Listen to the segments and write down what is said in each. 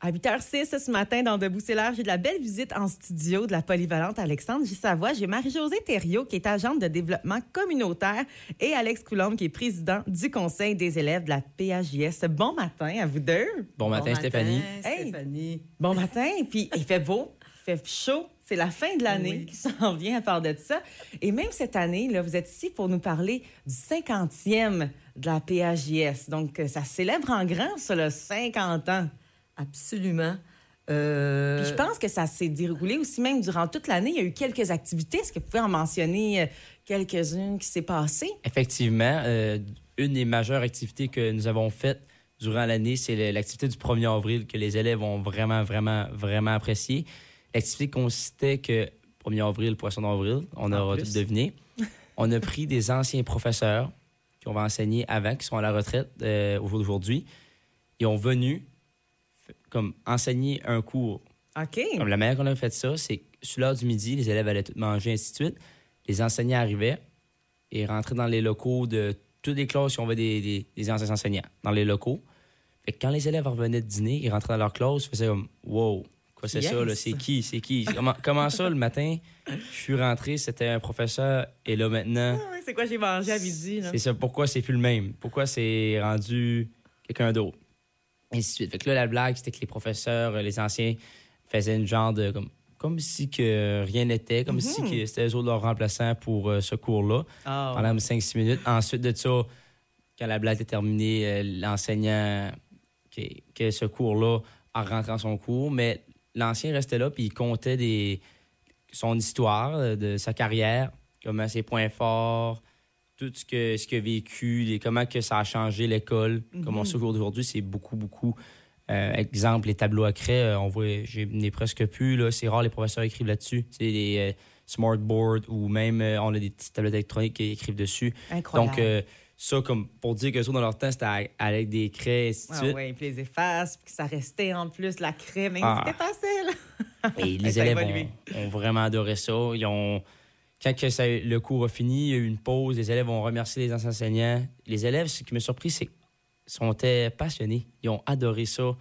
À 8h06 ce matin, dans Debout c'est l'heure, j'ai de la belle visite en studio de la polyvalente Alexandre. Savoie. J'ai Marie-Josée Thériault, qui est agente de développement communautaire, et Alex Coulombe, qui est président du conseil des élèves de la PAJS. Bon matin à vous deux. Bon matin, Stéphanie. Hey. Stéphanie. Bon matin. Puis il fait beau, il fait chaud. C'est la fin de l'année Oui. qui s'en vient à part de ça. Et même cette année, là, vous êtes ici pour nous parler du 50e de la PAJS. Donc, ça célèbre en grand, ça, le 50 ans. Absolument. Euh, Puis je pense que ça s'est déroulé aussi même durant toute l'année. Il y a eu quelques activités. Est-ce que vous pouvez en mentionner euh, quelques-unes qui s'est passées? Effectivement, euh, une des majeures activités que nous avons faites durant l'année, c'est l'activité du 1er avril que les élèves ont vraiment, vraiment, vraiment apprécié. L'activité consistait que 1er avril, poisson d'avril, on En aura plus. tout deviné. on a pris des anciens professeurs qui ont enseigné avant, qui sont à la retraite euh, au jour d'aujourd'hui. Ils ont venu comme enseigner un cours OK. Comme la manière qu'on a fait ça, c'est que sur l'heure du midi, les élèves allaient tout manger, ainsi de suite. Les enseignants arrivaient et rentraient dans les locaux de toutes les classes si on veut des, des, enseignants, dans les locaux. Fait que quand les élèves revenaient de dîner, ils rentraient dans leur classe, ils faisaient comme Wow, quoi c'est ça, là? C'est qui? C'est qui? Comment, comment ça, le matin, je suis rentré, c'était un professeur, et là maintenant, Ah oui, c'est quoi j'ai mangé à midi? Là? c'est ça. Pourquoi c'est plus le même? Pourquoi c'est rendu quelqu'un d'autre? Et ainsi de suite. Fait que là, la blague, c'était que les professeurs, euh, les anciens, faisaient une genre de. Comme, comme si que rien n'était, comme si que c'était eux autres leurs remplaçants pour euh, ce cours-là, Ah, pendant 5-6 minutes. Ensuite de ça, quand la blague était terminée, euh, l'enseignant, que, que ce cours-là, a rentré dans son cours, mais l'ancien restait là, puis il comptait des, son histoire, de sa carrière, comment ses points forts, tout ce que ce qu'il a vécu, les- comment que ça a changé l'école. Comme on sait aujourd'hui, c'est beaucoup, beaucoup. euh, exemple, les tableaux à craie, euh, on voit, j'ai n'ai presque plus. Là, c'est rare les professeurs écrivent là-dessus. C'est des euh, smartboards ou même euh, on a des petites tablettes électroniques qui écrivent dessus. Incroyable. Donc ça, comme pour dire que ça dans leur temps, c'était avec des craies, et ainsi de Ah suite. oui, puis les effaces, puis que ça restait en plus la crème. Mais Ah. C'était facile. Et les élèves ont vraiment adoré ça. Ils ont, quand que ça- le cours a fini, il y a eu une pause. Les élèves ont remercié les anciens enseignants. Les élèves, ce qui m'a surpris, c'est qu'ils sont euh, passionnés. Ils ont adoré ça,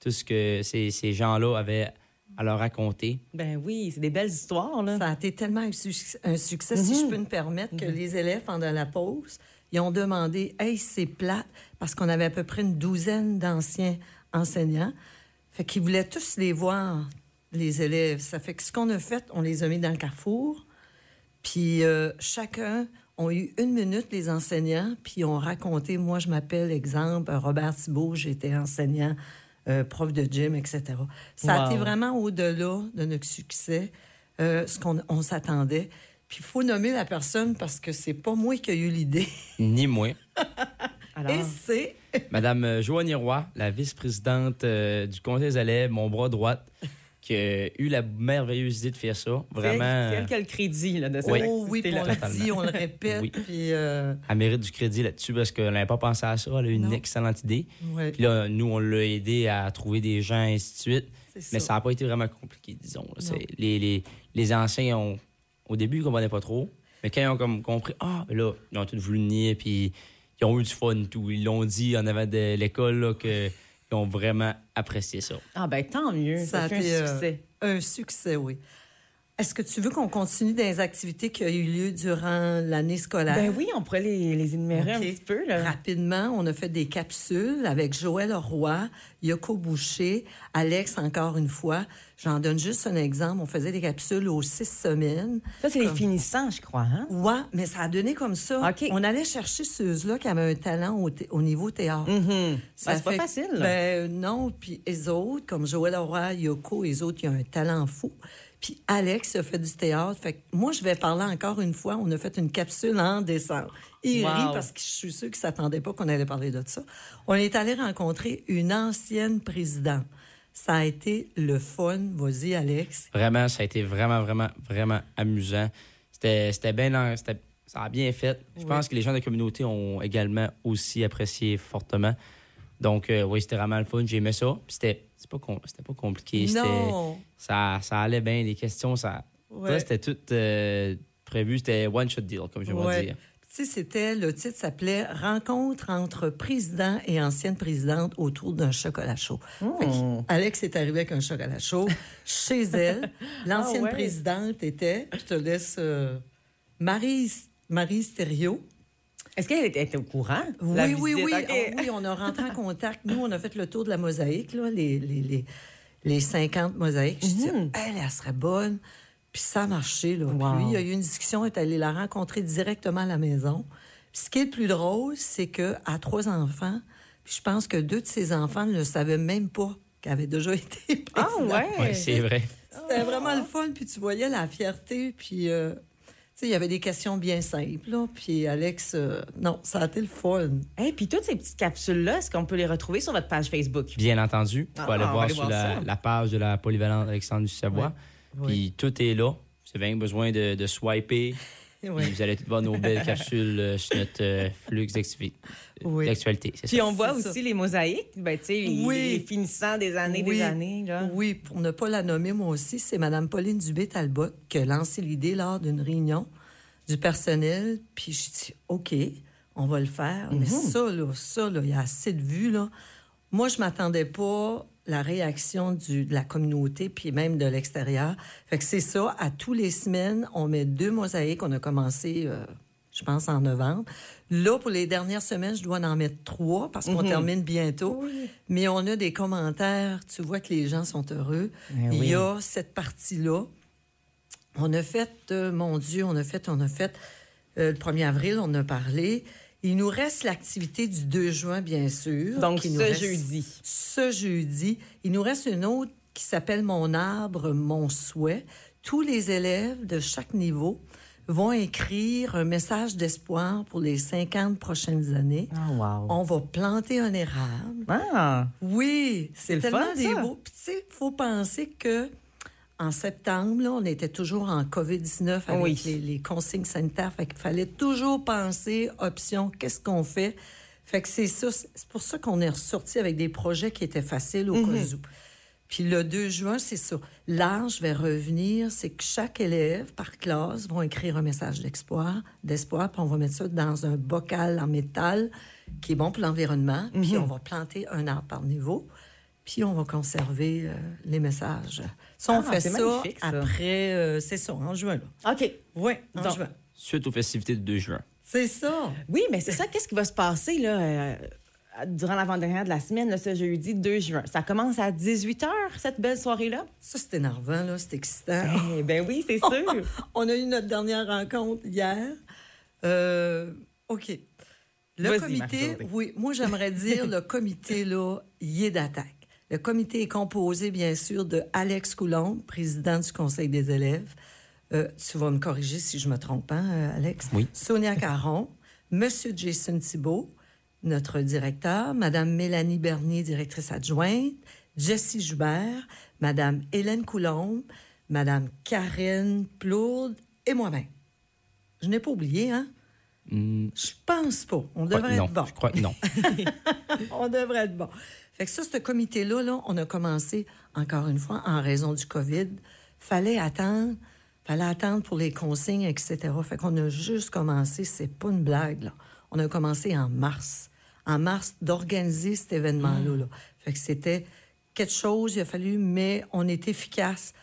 tout ce que ces, ces gens-là avaient à leur raconter. Ben oui, c'est des belles histoires, là. Ça a été tellement un, suc- un succès, si je peux me permettre, que les élèves, pendant la pause, ils ont demandé Hey, c'est plate, parce qu'on avait à peu près une douzaine d'anciens enseignants. Fait qu'ils voulaient tous les voir, les élèves. Ça fait que ce qu'on a fait, on les a mis dans le carrefour. Puis euh, chacun ont eu une minute, les enseignants, puis ils ont raconté, moi je m'appelle, exemple, Robert Thibault, j'étais enseignant, euh, prof de gym, etc. Ça a été vraiment au-delà de notre succès, euh, ce qu'on on s'attendait. Puis il faut nommer la personne parce que c'est pas moi qui ai eu l'idée. Ni moi. Alors, Et c'est Madame Joanie Roy, la vice-présidente euh, du conseil des élèves, mon bras droit, qui a eu la merveilleuse idée de faire ça. Vraiment, elle, c'est elle euh, qui a le crédit là, de cette Oui. Oh oui, on le dit, on le répète. Oui. Puis euh, elle mérite du crédit là-dessus parce qu'elle n'avait pas pensé à ça. Elle a eu une excellente idée. ouais, Puis là, nous, on l'a aidé à trouver des gens, et ainsi de suite. Mais ça. n'a pas été vraiment compliqué, disons. Les, les, les anciens, ont, au début, ils ne comprenaient pas trop. Mais quand ils ont comme compris, ah, ben là, ils ont tout voulu le nier, puis ils ont eu du fun, tout. Ils l'ont dit en avant de l'école, là, ont vraiment apprécié ça. Ah ben tant mieux, ça, Ça a été, un euh, succès. Un succès, oui. Est-ce que tu veux qu'on continue les activités qui ont eu lieu durant l'année scolaire? Ben oui, on pourrait les, les énumérer un petit peu. Là. Rapidement, on a fait des capsules avec Joël Roy, Yoko Boucher, Alex encore une fois. J'en donne juste un exemple. On faisait des capsules aux six semaines. Ça, c'est les Comme- finissants, je crois. Hein? Ouais, mais ça a donné comme ça. On allait chercher ceux-là qui avaient un talent au, niveau théâtre. Mhm. Ça Ben, c'est pas facile. là. Ben non, puis les autres, comme Joël Aurore, Yoko, les autres, ils ont un talent fou. Puis Alex a fait du théâtre. Fait que moi, je vais parler encore une fois. On a fait une capsule en décembre. Il Wow. rit parce que je suis sûre qu'il ne s'attendait pas qu'on allait parler de ça. On est allé rencontrer une ancienne présidente. Ça a été le fun. Vas-y, Alex. Vraiment, ça a été vraiment, vraiment, vraiment amusant. C'était c'était bien... Ça a bien fait. Je Oui. pense que les gens de la communauté ont également aussi apprécié fortement. Donc, euh, oui, c'était vraiment le fun. J'ai aimé ça. Puis C'était c'est pas, com- pas compliqué. C'était- Non. Ça, ça allait bien. Les questions, ça... Ouais. C'était tout euh, prévu. C'était one-shot deal, comme j'aimerais Ouais. dire. tu sais, c'était, le titre s'appelait Rencontre entre président et ancienne présidente autour d'un chocolat chaud. Fait que Alex est arrivé avec un chocolat chaud chez elle. L'ancienne Ah ouais. présidente était, je te laisse, euh, Marie, Marie Stério. Est-ce qu'elle était, au courant? la Oui, oui, oui. Ah oui, on a rentré en contact. Nous, on a fait le tour de la mosaïque, là, les, les, les, les 50 mosaïques. Je dis, elle, elle serait bonne. Puis ça a marché, là. Puis Wow. il y a eu une discussion, il est allé la rencontrer directement à la maison. Puis ce qui est le plus drôle, c'est qu'elle a trois enfants. Puis je pense que deux de ses enfants ne le savaient même pas qu'elle avait déjà été Ah présidente. ouais? Oui, c'est vrai. C'était vraiment le fun, puis tu voyais la fierté, puis euh, il y avait des questions bien simples, là, puis Alex, euh, non, ça a été le fun. Et puis toutes ces petites capsules-là, est-ce qu'on peut les retrouver sur votre page Facebook? Bien entendu. Faut Ah, aller on va voir aller sur voir la, page de la polyvalente Alexandre du Savoie. Ouais. Puis tout est là. Vous avez besoin de, de swiper. Vous allez tout voir nos belles capsules euh, sur notre euh, flux Oui. d'actualité. c'est Puis ça. on voit ça. aussi les mosaïques, ben, tu sais, les- Oui. les finissants des années, Oui. des années. Là. Oui, pour ne pas la nommer, moi aussi, c'est Mme Pauline Dubé-Talbot qui a lancé l'idée lors d'une réunion du personnel. Puis je dis, OK, on va le faire. Mais ça, là, ça, là, il y a assez de vues, là. Moi, je m'attendais pas la réaction du, de la communauté, puis même de l'extérieur. Fait que c'est ça, à tous les semaines, on met deux mosaïques. On a commencé, euh, je pense, en novembre. Là, pour les dernières semaines, je dois en mettre trois parce qu'on termine bientôt. Mais on a des commentaires. Tu vois que les gens sont heureux. Ben Il oui. y a cette partie-là. On a fait, euh, mon Dieu, on a fait, on a fait, euh, le 1er avril, on a parlé. Il nous reste l'activité du 2 juin, bien sûr. Donc, qui nous ce reste- jeudi. Ce jeudi. Il nous reste une autre qui s'appelle Mon arbre, mon souhait. Tous les élèves de chaque niveau vont écrire un message d'espoir pour les 50 prochaines années. Ah, wow. On va planter un érable. Ah, Oui, C'est c'est le tellement fun, des ça. beaux. Puis tu sais, faut penser que en septembre, là, on était toujours en COVID-19 avec Oui. les, les consignes sanitaires. Fait qu'il fallait toujours penser option, qu'est-ce qu'on fait? Fait que c'est ça, c'est pour ça qu'on est ressorti avec des projets qui étaient faciles au Mhm. cas où. Puis le 2 juin, c'est ça. L'âge va revenir, c'est que chaque élève par classe va écrire un message d'espoir, d'espoir, puis on va mettre ça dans un bocal en métal qui est bon pour l'environnement, puis Mhm. on va planter un arbre par niveau, puis on va conserver euh, les messages. Ça, on Ah, fait ça, après, euh, c'est ça, en juin, là. OK. Oui, en Donc, juin. Suite aux festivités du 2 juin. C'est ça. Oui, mais c'est ça. Qu'est-ce qui va se passer là, euh, durant l'avant-dernière de la semaine, là, ce jeudi 2 juin? Ça commence à 18 h, cette belle soirée-là? Ça, c'est énervant, là, c'est excitant. Eh ben oui, c'est sûr. On a eu notre dernière rencontre hier. Euh, OK. Le comité, oui, moi j'aimerais dire le comité là, y est d'attaque. Le comité est composé bien sûr de Alex Coulombe, président du Conseil des élèves. Euh, tu vas me corriger si je me trompe, hein, euh, Alex? Oui. Sonia Caron, Monsieur Jason Thibault, notre directeur, Madame Mélanie Bernier, directrice adjointe, Jessie Joubert, Madame Hélène Coulombe, Madame Karen Plourde et moi-même. Je n'ai pas oublié, hein? Hmm, Je pense pas. On je crois devrait non. être bon. Je crois que non. On devrait être bon. Fait que ça, ce comité-là, là, on a commencé, encore une fois, en raison du COVID. Fallait attendre. Fallait attendre pour les consignes, etc. Fait qu'on a juste commencé, c'est pas une blague, là. On a commencé en mars. En mars, d'organiser cet événement-là. là. Fait que c'était quelque chose, il a fallu, mais on est efficace.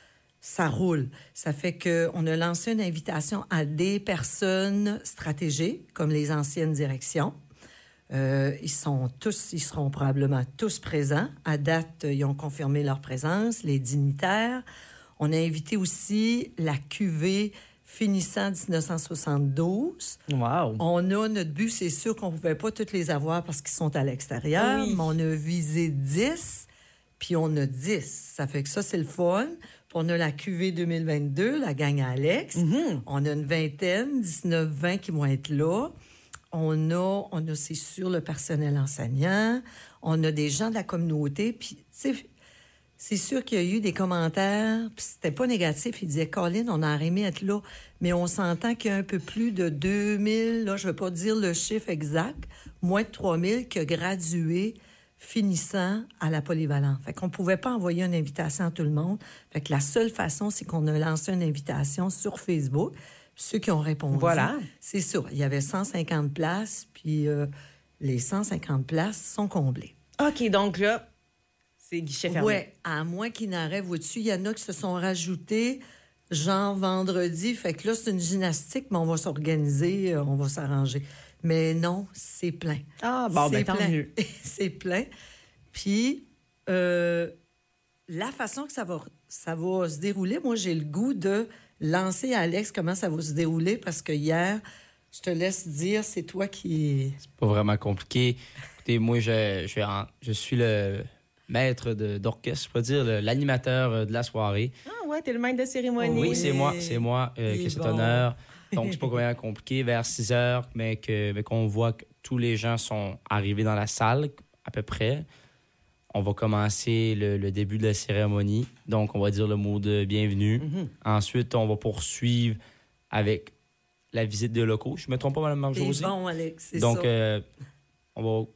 Ça roule. Ça fait qu'on a lancé une invitation à des personnes stratégiques, comme les anciennes directions. Euh, ils sont tous, ils seront probablement tous présents. À date, ils ont confirmé leur présence, les dignitaires. On a invité aussi la QV finissant 1972. Wow. On a notre but, c'est sûr qu'on ne pouvait pas toutes les avoir parce qu'ils sont à l'extérieur, Oui. mais on a visé 10, puis on a 10. Ça fait que ça, c'est le fun. Puis on a la QV 2022, la gang à Alex. On a une vingtaine, 19-20 qui vont être là. On a, on a c'est sûr, le personnel enseignant. On a des gens de la communauté. Puis, c'est sûr qu'il y a eu des commentaires, puis c'était pas négatif. Il disait, Colin, on a aimé être là, mais on s'entend qu'il y a un peu plus de 2000, là, je veux pas dire le chiffre exact, moins de 3000 qui a gradué finissant à la polyvalente. Fait qu'on pouvait pas envoyer une invitation à tout le monde. Fait que la seule façon, c'est qu'on a lancé une invitation sur Facebook. Ceux qui ont répondu. Voilà. C'est ça. Il y avait 150 places, puis euh, les 150 places sont comblées. OK, donc là, c'est guichet fermé. Oui, à moins qu'il n'arrive au-dessus. Il y en a qui se sont rajoutés, genre vendredi. Fait que là, c'est une gymnastique, mais on va s'organiser, euh, on va s'arranger. Mais non, c'est plein. Ah, bon, ben C'est tant plein. mieux. c'est plein. Puis, euh, la façon que ça va, ça va se dérouler, moi, j'ai le goût de lancer à Alex comment ça va se dérouler? Parce que hier, je te laisse dire, c'est toi qui. C'est pas vraiment compliqué. Écoutez, moi, je, je, suis le maître d'orchestre, je peux dire, l'animateur euh, de la soirée. Ah, ouais, t'es le maître de cérémonie. Oui, c'est moi, c'est moi euh, qui ai cet bon. honneur. Donc, c'est pas vraiment compliqué. Vers 6 heures, mais que- mais qu'on voit que tous les gens sont arrivés dans la salle, à peu près. On va commencer le, le début de la cérémonie. Donc, on va dire le mot de bienvenue. Mm-hmm. Ensuite, on va poursuivre avec la visite des locaux. Je me trompe pas, Mme Marjorie? bon, Alex, c'est Donc, ça. euh, on, va,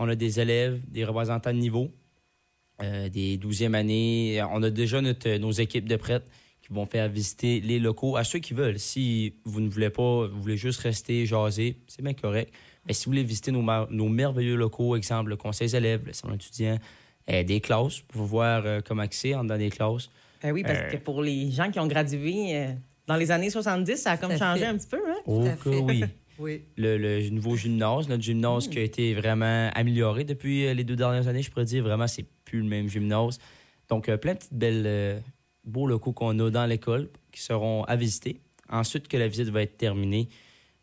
on a des élèves, des représentants de niveau, euh, des 12e années. On a déjà notre, nos équipes de prêtres qui vont faire visiter les locaux à ceux qui veulent. Si vous ne voulez pas, vous voulez juste rester, jaser, c'est bien correct. Mais si vous voulez visiter nos, merveilleux locaux, exemple le conseil des élèves, le salon étudiant, euh, des classes, pour voir euh, comment c'est en dans des classes. Ben oui, parce Euh. que pour les gens qui ont gradué euh, dans les années 70, ça a comme changé fait. un petit peu, hein? Oh à que fait. oui. Oui. le, le nouveau gymnase, notre gymnase qui a été vraiment amélioré depuis les deux dernières années, je pourrais dire. Vraiment, c'est plus le même gymnase. Donc, euh, plein de petites belles, euh, beaux locaux qu'on a dans l'école qui seront à visiter. Ensuite que la visite va être terminée,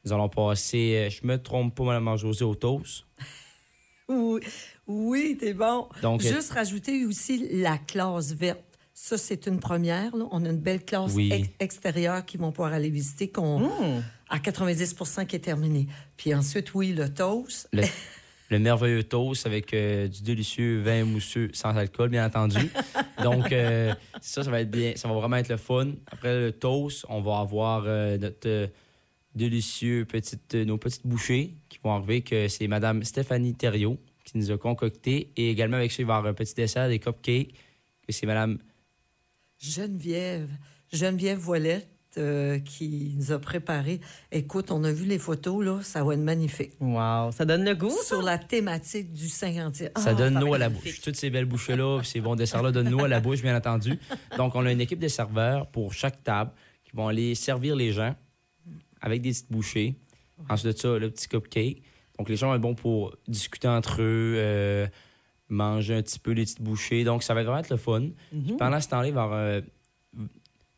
nous allons passer, euh, je me trompe pas, Mme José, au toast. Oui, t'es bon. Donc, Juste rajouter aussi la classe verte. Ça, c'est une première. là. On a une belle classe Oui. ex- extérieure qui vont pouvoir aller visiter, qu'on, Mmh. à 90% qui est terminée. Puis ensuite, oui, le toast. le, le merveilleux toast avec euh, du délicieux vin mousseux sans alcool, bien entendu. Donc, euh, ça, ça va être bien. Ça va vraiment être le fun. Après le toast, on va avoir euh, notre euh, délicieux petite, euh, nos petites bouchées qui vont arriver, que c'est Madame Stéphanie Thériault qui nous a concocté. Et également, avec ça, il va y avoir un petit dessert, des cupcakes, que c'est Madame Geneviève, Geneviève Voilette euh, qui nous a préparé. Écoute, on a vu les photos, là, ça va être magnifique. Wow, ça donne le goût. ça? Sur la thématique du 50e. Ça Ah, donne l'eau être à la bouche. Toutes ces belles bouchées-là, puis ces bons desserts-là donnent l'eau à la bouche, bien entendu. Donc, on a une équipe de serveurs pour chaque table qui vont aller servir les gens avec des petites bouchées. Ensuite de ça, le petit cupcake. Donc, les gens vont être bons pour discuter entre eux, euh, manger un petit peu les petites bouchées. Donc, ça va vraiment être le fun. Puis pendant ce temps-là, il va y avoir euh,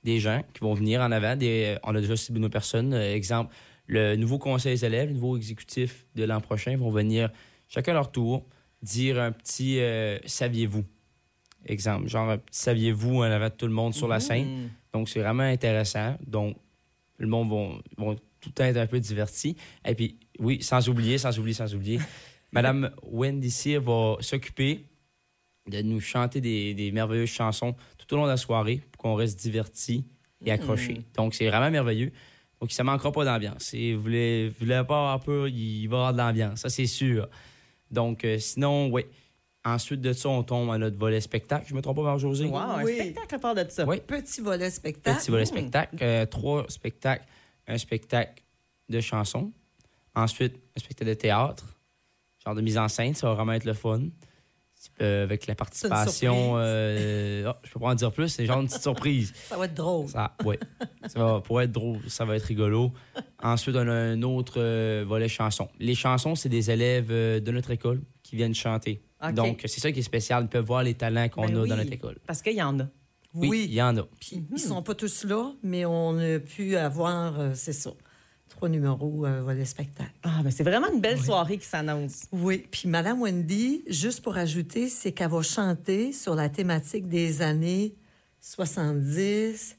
des gens qui vont venir en avant. Des, euh, on a déjà ciblé nos personnes. Euh, exemple, le nouveau conseil des élèves, le nouveau exécutif de l'an prochain vont venir chacun à leur tour dire un petit saviez-vous. Exemple, genre un petit saviez-vous en avant de tout le monde sur la scène. Donc, c'est vraiment intéressant. Donc, le monde vont, vont tout le temps être un peu diverti. Et puis, oui, sans oublier, sans oublier, sans oublier, Madame Wendy Cyr va s'occuper de nous chanter des, des merveilleuses chansons tout au long de la soirée pour qu'on reste diverti et accroché. Donc, c'est vraiment merveilleux. Donc, ça manquera pas d'ambiance. Si vous voulez, vous voulez pas avoir peur, il va y avoir de l'ambiance. Ça, c'est sûr. Donc, euh, sinon, oui. Ensuite de ça, on tombe à notre volet spectacle. Je me trompe pas, Marie-Josée? Wow, un Oui. spectacle à part de ça. Oui. Petit volet spectacle. Petit volet spectacle. Euh, trois spectacles. Un spectacle de chansons. Ensuite, un spectacle de théâtre. Genre de mise en scène. Ça va vraiment être le fun. Euh, avec la participation. euh, oh, je peux pas en dire plus. C'est genre une petite surprise. Ça va être drôle. Ça, ouais. ça va, pour être drôle, ça va être rigolo. Ensuite, on a un autre euh, volet chansons. Les chansons, c'est des élèves euh, de notre école qui viennent chanter. Donc, c'est ça qui est spécial. Ils peuvent voir les talents qu'on Ben a oui. dans notre école. Parce qu'il y en a. Oui, il y en a. Puis ils sont pas tous là, mais on a pu avoir, euh, c'est ça, trois numéros euh, volet spectacle. Ah, ben c'est vraiment une belle soirée qui s'annonce. Oui, puis Madame Wendy, juste pour ajouter, c'est qu'elle va chanter sur la thématique des années 70,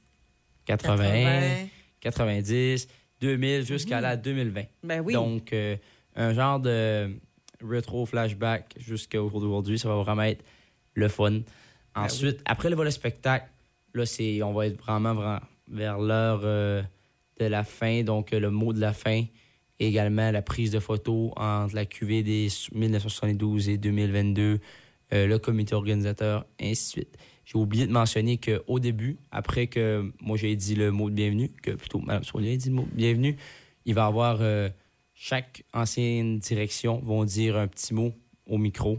80, 80. 90, 2000 jusqu'à Mhm. la 2020. Ben oui. Donc, euh, un genre de rétro flashback jusqu'à aujourd'hui, ça va vraiment être le fun. Ben Ensuite, après le volet spectacle, là, c'est, on va être vraiment, vraiment vers l'heure euh, de la fin, donc euh, le mot de la fin, et également la prise de photos entre la QV des 1972 et 2022, euh, le comité organisateur, ainsi de suite. j'ai oublié de mentionner qu'au début, après que moi j'ai dit le mot de bienvenue, que plutôt Mme Sonia a dit le mot de bienvenue, il va y avoir euh, chaque ancienne direction vont dire un petit mot au micro.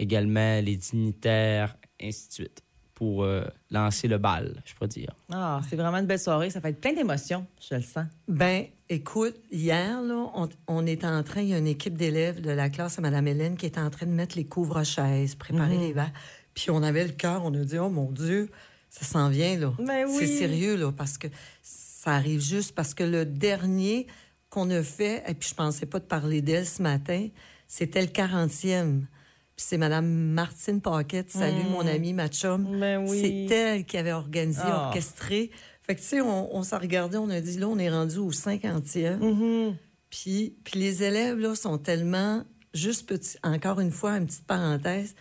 Également les dignitaires, ainsi de suite, pour euh, lancer le bal, je pourrais dire. Ah, c'est vraiment une belle soirée. Ça va être plein d'émotions, je le sens. Ben, écoute, hier, là, on, on est en train, il y a une équipe d'élèves de la classe à Mme Hélène qui est en train de mettre les couvre-chaises, préparer les verres. Puis on avait le cœur, on a dit, oh mon Dieu, ça s'en vient, là. Ben oui. C'est sérieux, là, parce que ça arrive juste parce que le dernier qu'on a fait, et puis je pensais pas de parler d'elle ce matin, c'était le 40e. Puis c'est Mme Martine Paquette, salut mon amie, ma chum. Ben oui. C'est elle qui avait organisé, Ah. orchestré. Fait que, tu sais, on, on s'est regardé, on a dit, là, on est rendu au 50e. Mm-hmm. Puis, puis les élèves, là, sont tellement, juste petit, encore une fois, une petite parenthèse,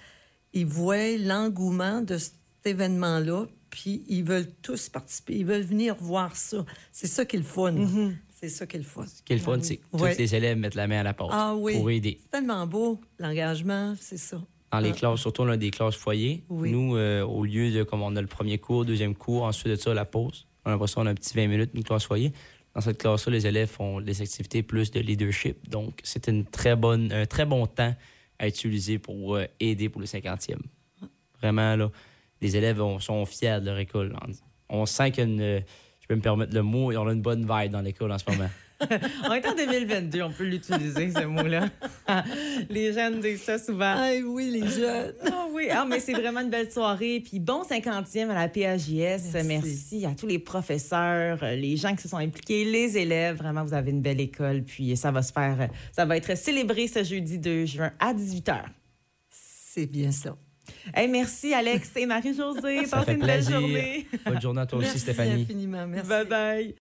ils voient l'engouement de cet événement-là, puis ils veulent tous participer, ils veulent venir voir ça. C'est ça qui est le fun. Mm-hmm. C'est ça qui est le fun. Ce qui est le fun, c'est que Ouais. tous les élèves mettent la main à la porte Ah oui. pour aider. C'est tellement beau, l'engagement, c'est ça. Dans les Ah. classes, surtout on a des classes foyers. Oui. Nous, euh, au lieu de comme on a le premier cours, deuxième cours, ensuite de ça, la pause, on a l'impression qu'on a un petit 20 minutes, une classe foyer. Dans cette classe-là, les élèves font des activités plus de leadership. Donc, c'est une très bonne, un très bon temps à utiliser pour euh, aider pour le 50e. Vraiment, là, les élèves on- sont fiers de leur école. On, on sent qu'il y a une, je peux me permettre le mot, on a une bonne vibe dans l'école en ce moment. On est en 2022, on peut l'utiliser, ce mot-là. les jeunes disent ça souvent. Ah oui, les jeunes. Ah oui, ah, mais c'est vraiment une belle soirée. Puis bon 50e à la PAJS. Merci. Merci. à tous les professeurs, les gens qui se sont impliqués, les élèves. Vraiment, vous avez une belle école. Puis ça va se faire, ça va être célébré ce jeudi 2 juin à 18h. C'est bien ça. Hey, merci Alex et Marie-Josée. Ça Passez fait une belle plaisir. journée. Bonne journée à toi aussi, Merci Stéphanie. infiniment. Merci. Bye bye.